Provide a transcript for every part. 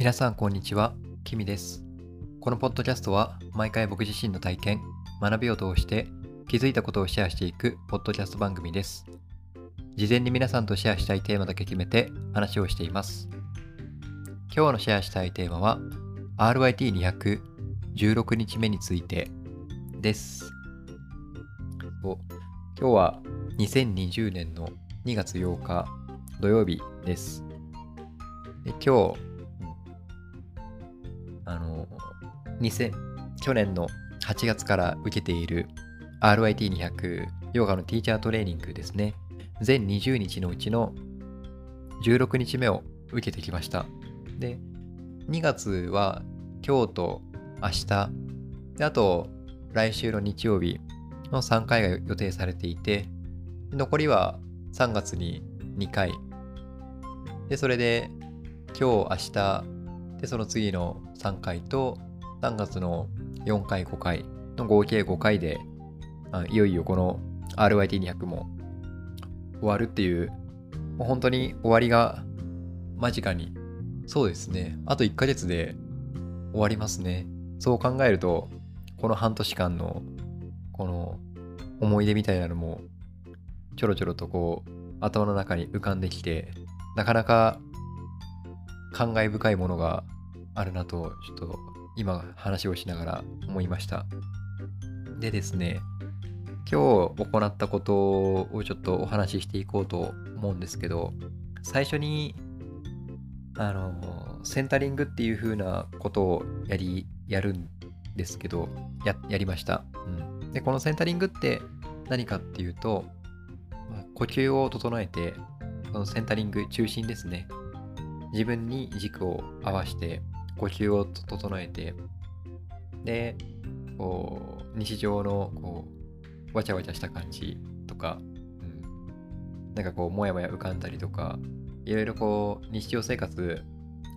皆さんこんにちは、キミです。このポッドキャストは毎回僕自身の体験、学びを通して気づいたことをシェアしていくポッドキャスト番組です。事前に皆さんとシェアしたいテーマだけ決めて話をしています。今日のシェアしたいテーマは RYT200 16日目についてです。今日は2020年の2月8日土曜日です。で今日、あの、2000去年の8月から受けている RYT200 ヨガのティーチャートレーニングですね。全20日のうちの16日目を受けてきました。で、2月は今日と明日、であと来週の日曜日の3回が予定されていて、残りは3月に2回。で、それで今日、明日、で、その次の3回と3月の4回、5回の合計5回で、いよいよこの RYT200 も終わるっていう、もう本当に終わりが間近に、そうですね、あと1ヶ月で終わりますね。そう考えると、この半年間のこの思い出みたいなのもちょろちょろとこう頭の中に浮かんできてなかなか感慨深いものがあるなとちょっと今話をしながら思いました。でですね今日行ったことをちょっとお話ししていこうと思うんですけど最初にあのセンタリングっていう風なことをやりやるんですけどややりました、うん、でこのセンタリングって何かっていうと呼吸を整えてこのセンタリング中心ですね。自分に軸を合わせて呼吸を整えてでこう日常のこうわちゃわちゃした感じとか、うん、なんかこうもやもや浮かんだりとかいろいろこう日常生活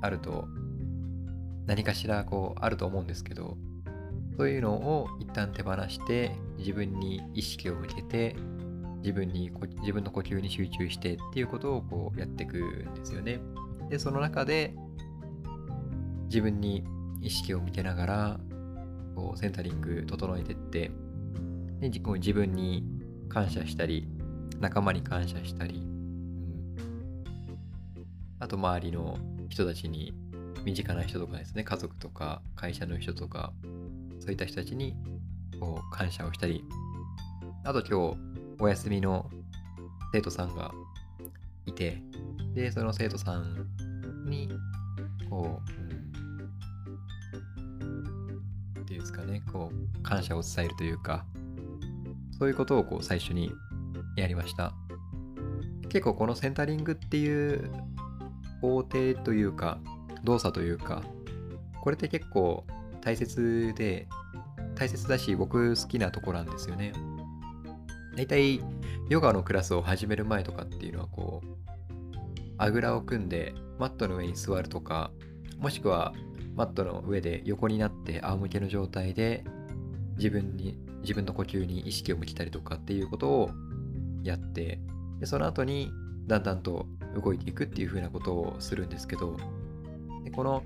あると何かしらこうあると思うんですけどそういうのを一旦手放して自分に意識を向けて自分に自分の呼吸に集中してっていうことをこうやっていくんですよね。でその中で自分に意識を向けながらこうセンタリング整えてってで自分に感謝したり仲間に感謝したり、うん、あと周りの人たちに身近な人とかですね家族とか会社の人とかそういった人たちにこう感謝をしたり。あと今日お休みの生徒さんがいてでその生徒さんにこう、こう感謝を伝えるというかそういうことをこう最初にやりました。結構このセンタリングっていう工程というか動作というかこれって結構大切で大切だし僕好きなとこなんですよね。大体ヨガのクラスを始める前とかっていうのはこうあぐらを組んでマットの上に座るとかもしくはマットの上で横になって仰向けの状態で自分に自分の呼吸に意識を向けたりとかっていうことをやってでその後にだんだんと動いていくっていう風なことをするんですけどでこの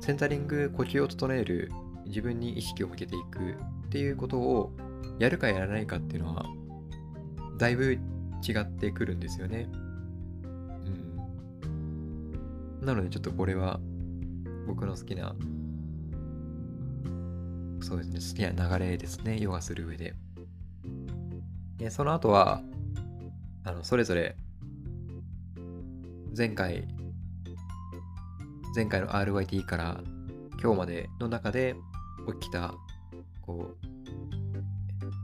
センタリング呼吸を整える自分に意識を向けていくっていうことをやるかやらないかっていうのはだいぶ違ってくるんですよね。うん。なのでちょっとこれは僕の好きなそうですね好きな流れですねヨガする上で。でその後はあのそれぞれ前回前回の RYT から今日までの中で起きたこ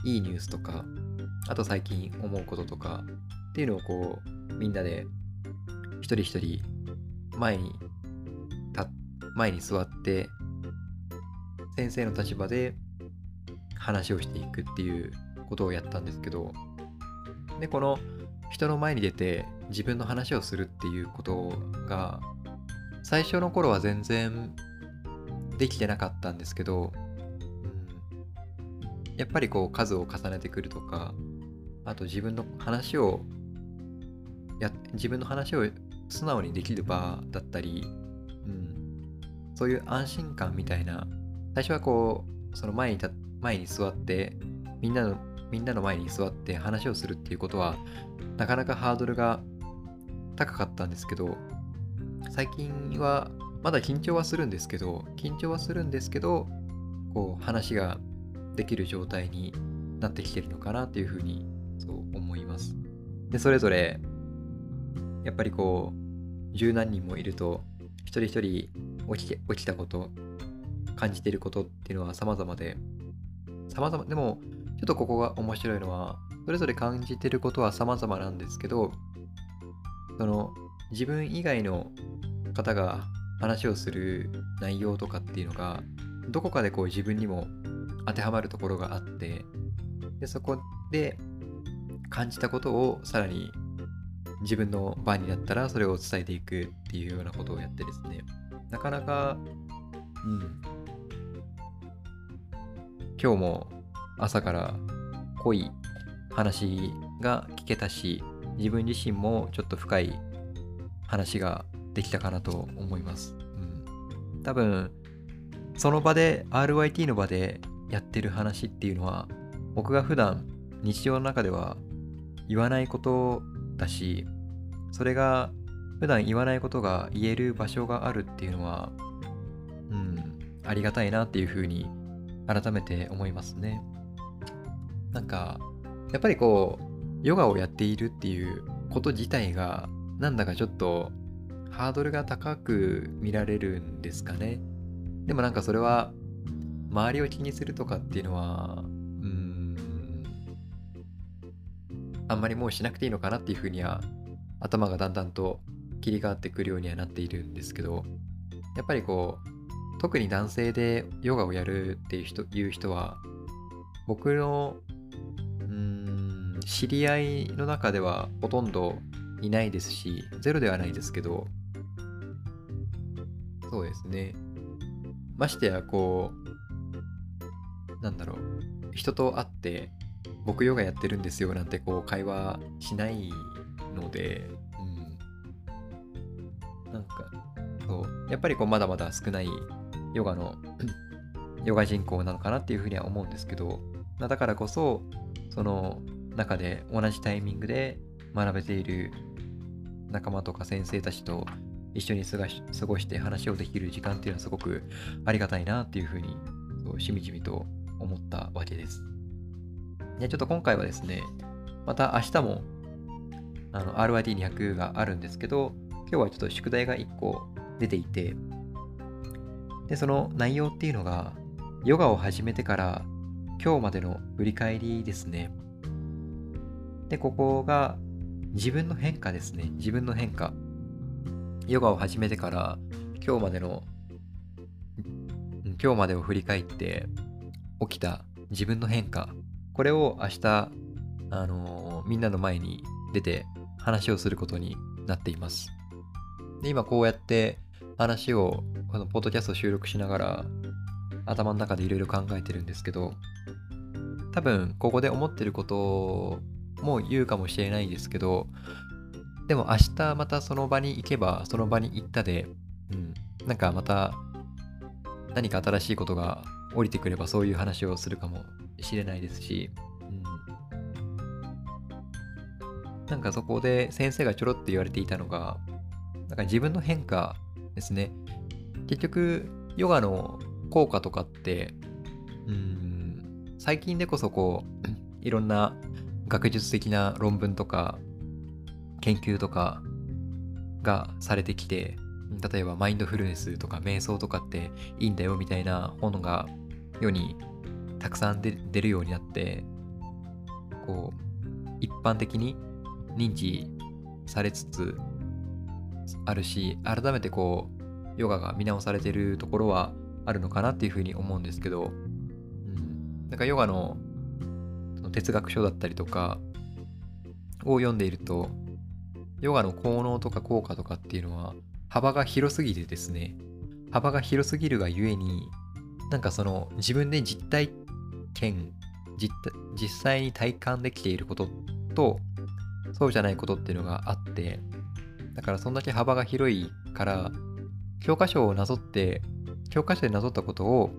ういいニュースとかあと最近思うこととかっていうのをこうみんなで一人一人前に前に座って先生の立場で話をしていくっていうことをやったんですけどでこの人の前に出て自分の話をするっていうことが最初の頃は全然できてなかったんですけど、うん、やっぱりこう数を重ねてくるとかあと自分の話をや自分の話を素直にできる場だったり、そういう安心感みたいな、最初はこう、その前にた前に座って、みんなの、みんなの前に座って話をするっていうことは、なかなかハードルが高かったんですけど、最近は、まだ緊張はするんですけど、緊張はするんですけど、こう、話ができる状態になってきてるのかなっていうふうに、そう思います。で、それぞれ、やっぱりこう、十何人もいると、一人一人起きて起きたこと、感じていることっていうのは様々で、様々、でも、ちょっとここが面白いのは、それぞれ感じてることは様々なんですけど、その自分以外の方が話をする内容とかっていうのが、どこかでこう自分にも当てはまるところがあって、でそこで感じたことをさらに自分の番になったらそれを伝えていくっていうようなことをやってですね、なかなか、うん、今日も朝から濃い話が聞けたし、自分自身もちょっと深い話ができたかなと思います。うん、多分、その場で、RYT の場でやってる話っていうのは、僕が普段日常の中では言わないことだし、それが普段言わないことが言える場所があるっていうのは、うん、ありがたいなっていうふうに改めて思いますね。なんか、やっぱりこう、ヨガをやっているっていうこと自体が、なんだかちょっとハードルが高く見られるんですかね。でもなんかそれは、周りを気にするとかっていうのは、うん、あんまりもうしなくていいのかなっていうふうには、頭がだんだんと切り替わってくるようにはなっているんですけど、やっぱりこう、特に男性でヨガをやるっていう人いう人は、僕のうん知り合いの中ではほとんどいないですし、ゼロではないですけど、そうですね。ましてや、こう、なんだろう、人と会って、僕ヨガやってるんですよなんてこう会話しないので、やっぱりこうまだまだ少ないヨガのヨガ人口なのかなっていうふうには思うんですけど、だからこそ、その中で同じタイミングで学べている仲間とか先生たちと一緒に過ごして話をできる時間っていうのはすごくありがたいなっていうふうにそうしみじみと思ったわけです。でちょっと今回はですね、また明日もあの RYT200 があるんですけど、今日はちょっと宿題が1個出ていて、で、その内容っていうのが、ヨガを始めてから今日までの振り返りですね。で、ここが自分の変化ですね。自分の変化。ヨガを始めてから今日までの、今日までを振り返って起きた自分の変化。これを明日、あのー、みんなの前に出て話をすることになっています。で、今こうやって話を、このポッドキャスト収録しながら頭の中でいろいろ考えてるんですけど、多分ここで思ってることも言うかもしれないですけど、でも明日またその場に行けば、その場に行ったで、うん、なんかまた何か新しいことが降りてくればそういう話をするかもしれないですし、うん、なんかそこで先生がちょろって言われていたのが、なんか自分の変化ですね。結局、ヨガの効果とかって、うん、最近でこそこう、いろんな学術的な論文とか研究とかがされてきて例えばマインドフルネスとか瞑想とかっていいんだよみたいな本が世にたくさん出るようになってこう一般的に認知されつつあるし改めてこうヨガが見直されてるところはあるのかなっていうふうに思うんですけど、うん、なんかヨガの哲学書だったりとかを読んでいると、ヨガの効能とか効果とかっていうのは幅が広すぎてですね、幅が広すぎるがゆえに、なんかその自分で実体験、実実際に体感できていることと、そうじゃないことっていうのがあって、だからそんだけ幅が広いから、教科書をなぞって教科書でなぞったことを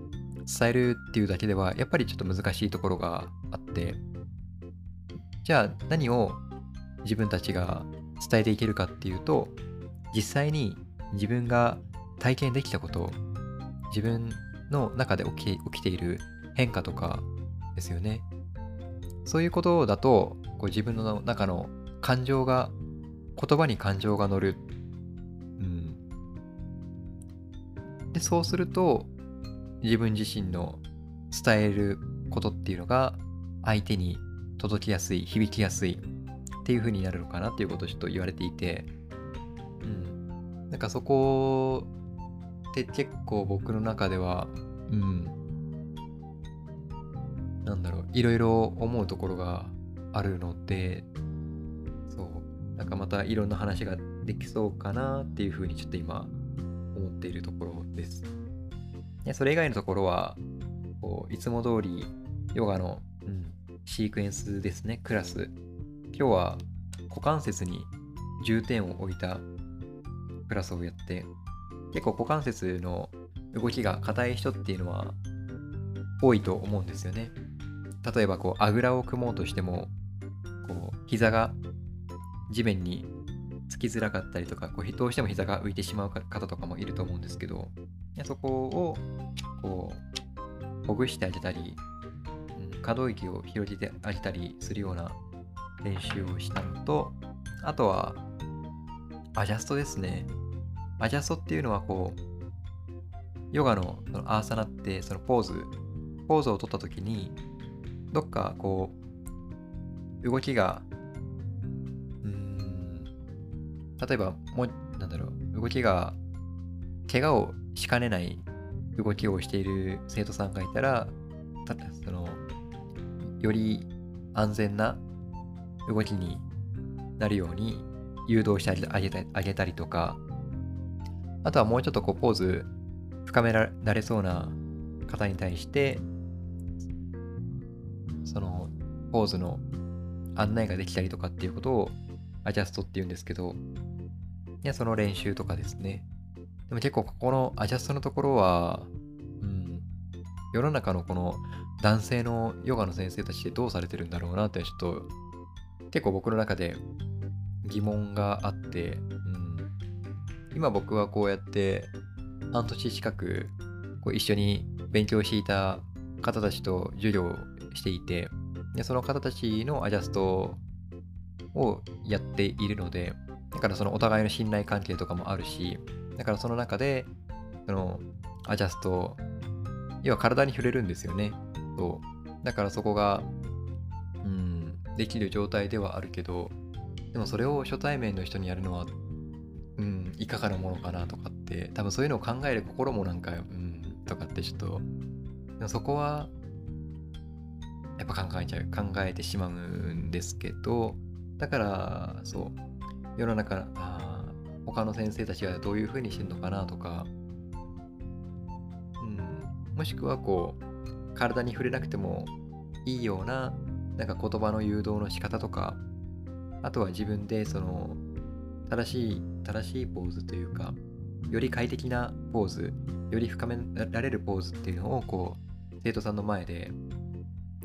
伝えるっていうだけではやっぱりちょっと難しいところがあってじゃあ何を自分たちが伝えていけるかっていうと実際に自分が体験できたこと自分の中で起き起きている変化とかですよね。そういうことだとこう自分の中の感情が言葉に感情が乗る、うん、でそうすると自分自身の伝えることっていうのが相手に届きやすい響きやすいっていう風になるのかなっていうことをちょっと言われていて。うん。なんかそこって結構僕の中ではうん。なんだろういろいろ思うところがあるのでなんかまたいろんな話ができそうかなっていうふうにちょっと今思っているところです。でそれ以外のところはこういつも通りヨガの、うん、シークエンスですねクラス今日は股関節に重点を置いたクラスをやって結構股関節の動きが硬い人っていうのは多いと思うんですよね。例えばこうあぐらを組もうとしてもこう膝が地面につきづらかったりとかこうどうしても膝が浮いてしまう方とかもいると思うんですけどそこをこうほぐしてあげたり、うん、可動域を広げてあげたりするような練習をしたのとあとはアジャストですね。アジャストっていうのはこうヨガのそのアーサナってそのポーズポーズを取った時にどっかこう、動きが、例えば、もう、なんだろう、動きが、怪我をしかねない動きをしている生徒さんがいたら、たその、より安全な動きになるように誘導してあげたあげたりとか、あとはもうちょっとこうポーズ深められそうな方に対して、そのポーズの案内ができたりとかっていうことをアジャストっていうんですけど、その練習とかですね。でも結構ここのアジャストのところは、うん、世の中のこの男性のヨガの先生たちってどうされてるんだろうなってちょっと結構僕の中で疑問があって、うん、今僕はこうやって半年近くこう一緒に勉強していた方たちと授業していて、でその方たちのアジャストをやっているので、だからそのお互いの信頼関係とかもあるし、だからその中で、そのアジャスト、要は体に触れるんですよね。そう。だからそこが、うん、できる状態ではあるけど、でもそれを初対面の人にやるのは、うん、いかがなものかなとかって、多分そういうのを考える心もなんか、うん、とかってちょっと、そこはやっぱ考えちゃう考えてしまうんですけどだからそう世の中あ他の先生たちはどういうふうにしてるのかなとか、うん、もしくはこう体に触れなくてもいいようななんか言葉の誘導の仕方とかあとは自分でその正しい正しいポーズというかより快適なポーズより深められるポーズっていうのをこう生徒さんの前で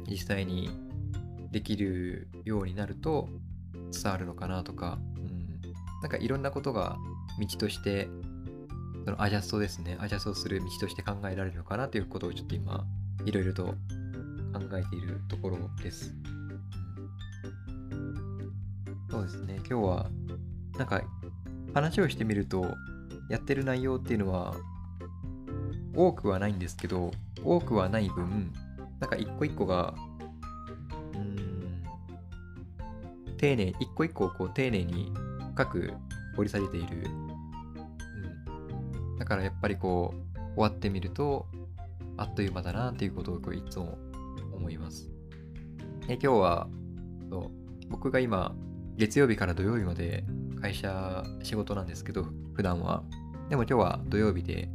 実際にできるようになると伝わるのかなとか、なんかいろんなことが道としてそのアジャストですね。アジャストする道として考えられるのかなということをちょっと今いろいろと考えているところです、そうですね。今日はなんか話をしてみるとやってる内容っていうのは多くはないんですけど多くはない分なんか一個一個が、うん、丁寧、一個一個をこう丁寧に深く掘り下げている。うん。だからやっぱりこう、終わってみると、あっという間だなっていうことをこういつも思います。で今日はそう僕が今、月曜日から土曜日まで会社仕事なんですけど、普段は。でも今日は土曜日で、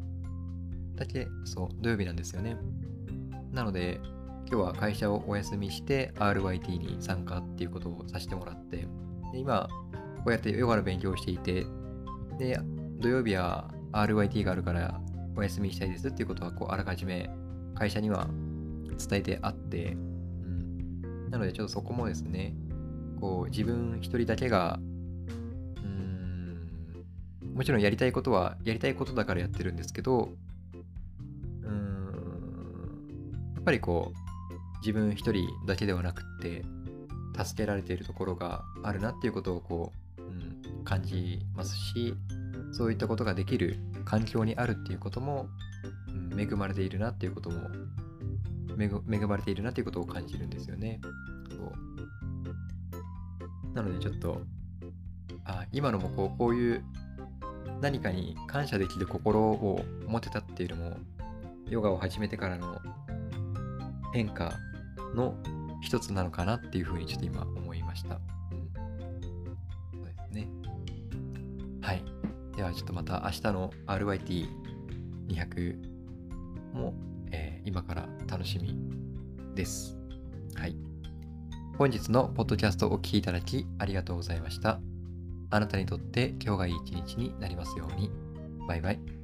だけ、そう、土曜日なんですよね。なので、今日は会社をお休みして RYT に参加っていうことをさせてもらって、で今、こうやってヨガの勉強をしていて、で、土曜日は RYT があるから、お休みしたいですっていうことは、こう、あらかじめ会社には伝えてあって、うん。なので、ちょっとそこもですね、こう、自分一人だけが、うん、もちろんやりたいことは、やりたいことだからやってるんですけど、うん、やっぱりこう、自分一人だけではなくって、助けられているところがあるなっていうことをこう、感じますし、そういったことができる環境にあるっていうことも、うん、恵まれているなっていうことも恵まれているなっていうことを感じるんですよね。そうなのでちょっとあ今のもこうこういう何かに感謝できる心を持てたっていうのもヨガを始めてからの変化の一つなのかなっていうふうにちょっと今思いました。ではちょっとまた明日の RYT200 も、えー、今から楽しみです。はい。本日のポッドキャストをお聴きいただきありがとうございました。あなたにとって今日がいい一日になりますように。バイバイ。